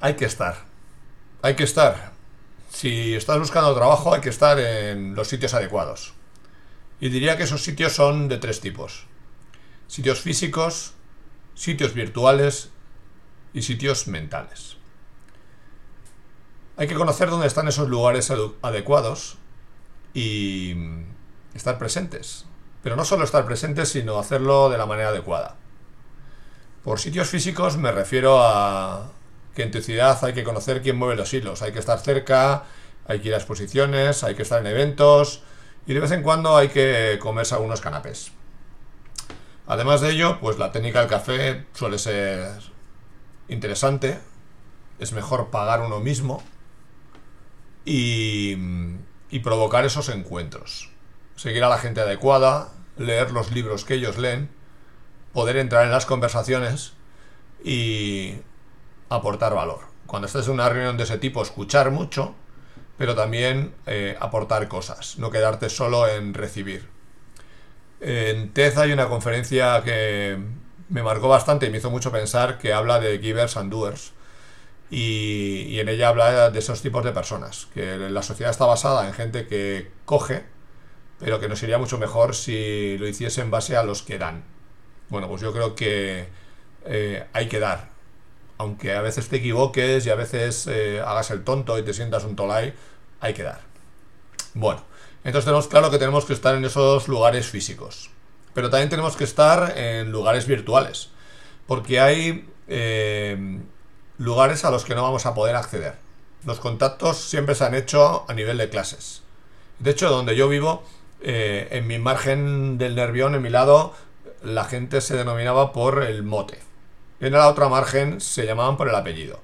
hay que estar. Hay que estar. Si estás buscando trabajo, hay que estar en los sitios adecuados. Y diría que esos sitios son de tres tipos. Sitios físicos, sitios virtuales y sitios mentales. Hay que conocer dónde están esos lugares adecuados y estar presentes. Pero no solo estar presentes, sino hacerlo de la manera adecuada. Por sitios físicos me refiero a en tu ciudad hay que conocer quién mueve los hilos, hay que estar cerca, hay que ir a exposiciones, hay que estar en eventos y de vez en cuando hay que comerse algunos canapés. Además de ello, pues la técnica del café suele ser interesante, es mejor pagar uno mismo y provocar esos encuentros. Seguir a la gente adecuada, leer los libros que ellos leen, poder entrar en las conversaciones y aportar valor. Cuando estés en una reunión de ese tipo, escuchar mucho, pero también eh, aportar cosas, no quedarte solo en recibir. En TED hay una conferencia que me marcó bastante y me hizo mucho pensar que habla de givers and doers. Y, y, en ella habla de esos tipos de personas, que la sociedad está basada en gente que coge, pero que nos iría mucho mejor si lo hiciese en base a los que dan. Bueno, pues yo creo que eh, hay que dar, aunque a veces te equivoques y a veces eh, hagas el tonto y te sientas un tolai, hay que dar. Bueno, entonces tenemos claro que tenemos que estar en esos lugares físicos, pero también tenemos que estar en lugares virtuales, porque hay eh, lugares a los que no vamos a poder acceder. Los contactos siempre se han hecho a nivel de clases. De hecho, donde yo vivo, eh, en mi margen del nervión, en mi lado, la gente se denominaba por el mote en la otra margen se llamaban por el apellido.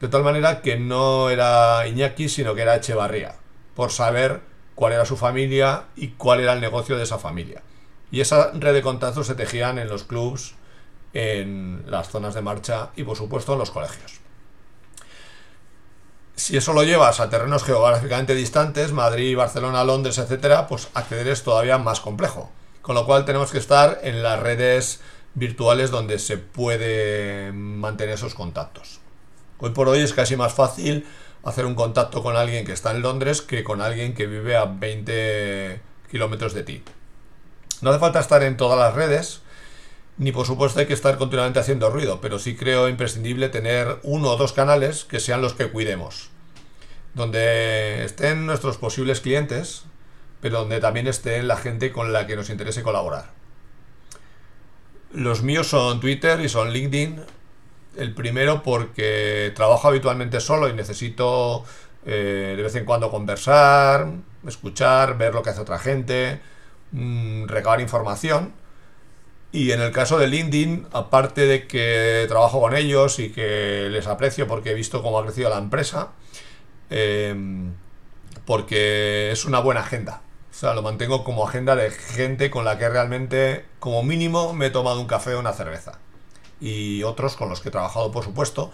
De tal manera que no era Iñaki, sino que era Echevarría, por saber cuál era su familia y cuál era el negocio de esa familia. Y esa red de contactos se tejían en los clubs, en las zonas de marcha y por supuesto en los colegios. Si eso lo llevas a terrenos geográficamente distantes, Madrid, Barcelona, Londres, etcétera, pues acceder es todavía más complejo. Con lo cual tenemos que estar en las redes virtuales donde se puede mantener esos contactos. Hoy por hoy es casi más fácil hacer un contacto con alguien que está en Londres que con alguien que vive a 20 kilómetros de ti. No hace falta estar en todas las redes, ni por supuesto hay que estar continuamente haciendo ruido, pero sí creo imprescindible tener uno o dos canales que sean los que cuidemos, donde estén nuestros posibles clientes, pero donde también esté la gente con la que nos interese colaborar. Los míos son Twitter y son LinkedIn. El primero porque trabajo habitualmente solo y necesito eh, de vez en cuando conversar, escuchar, ver lo que hace otra gente, mm, recabar información. Y en el caso de LinkedIn, aparte de que trabajo con ellos y que les aprecio porque he visto cómo ha crecido la empresa, em, porque es una buena agenda. O sea, lo mantengo como agenda de gente con la que realmente, como mínimo, me he tomado un café o una cerveza. Y otros con los que he trabajado, por supuesto,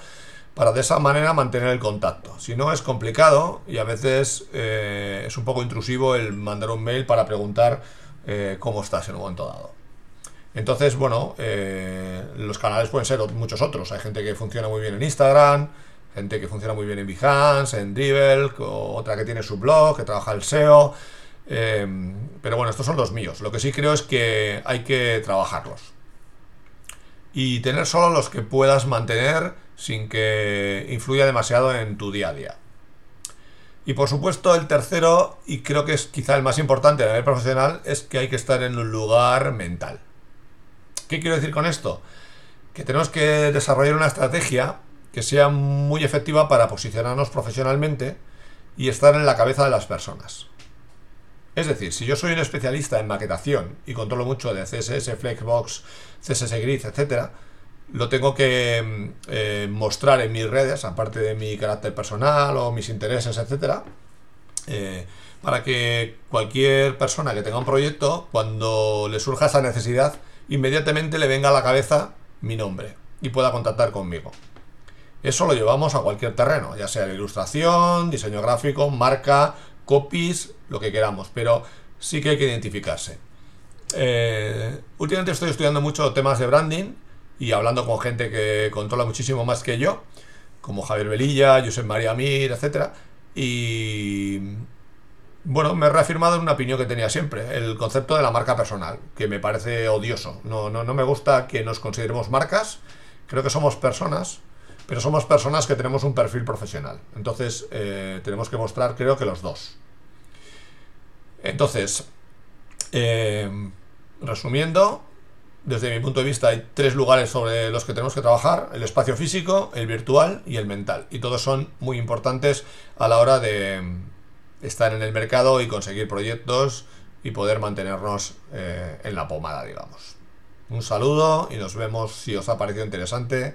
para de esa manera mantener el contacto. Si no, es complicado y a veces eh, es un poco intrusivo el mandar un mail para preguntar eh, cómo estás en un momento dado. Entonces, bueno, eh, los canales pueden ser muchos otros. Hay gente que funciona muy bien en Instagram, gente que funciona muy bien en Behance, en Dribble, otra que tiene su blog, que trabaja el SEO. Em, pero bueno, estos son los míos. Lo que sí creo es que hay que trabajarlos. Y tener solo los que puedas mantener sin que influya demasiado en tu día a día. Y por supuesto, el tercero, y creo que es quizá el más importante a nivel profesional, es que hay que estar en un lugar mental. ¿Qué quiero decir con esto? Que tenemos que desarrollar una estrategia que sea muy efectiva para posicionarnos profesionalmente y estar en la cabeza de las personas. Es decir, si yo soy un especialista en maquetación y controlo mucho de CSS, Flexbox, CSS Grid, etc., lo tengo que mm, eh, mostrar en mis redes, aparte de mi carácter personal o mis intereses, etc., eh, para que cualquier persona que tenga un proyecto, cuando le surja esa necesidad, inmediatamente le venga a la cabeza mi nombre y pueda contactar conmigo. Eso lo llevamos a cualquier terreno, ya sea la ilustración, diseño gráfico, marca, copies, lo que queramos, pero sí que hay que identificarse. Eh, últimamente estoy estudiando mucho temas de branding y hablando con gente que controla muchísimo más que yo. como Javier Velilla, Josep María Mir, etc. Y bueno, me he reafirmado en una opinión que tenía siempre, el concepto de la marca personal, que me parece odioso. No, no, no me gusta que nos consideremos marcas, creo que somos personas, pero somos personas que tenemos un perfil profesional. Entonces, eh, tenemos que mostrar, creo que los dos. Entonces, eh, resumiendo, desde mi punto de vista hay tres lugares sobre los que tenemos que trabajar, el espacio físico, el virtual y el mental. Y todos son muy importantes a la hora de estar en el mercado y conseguir proyectos y poder mantenernos eh, en la pomada, digamos. Un saludo y nos vemos si os ha parecido interesante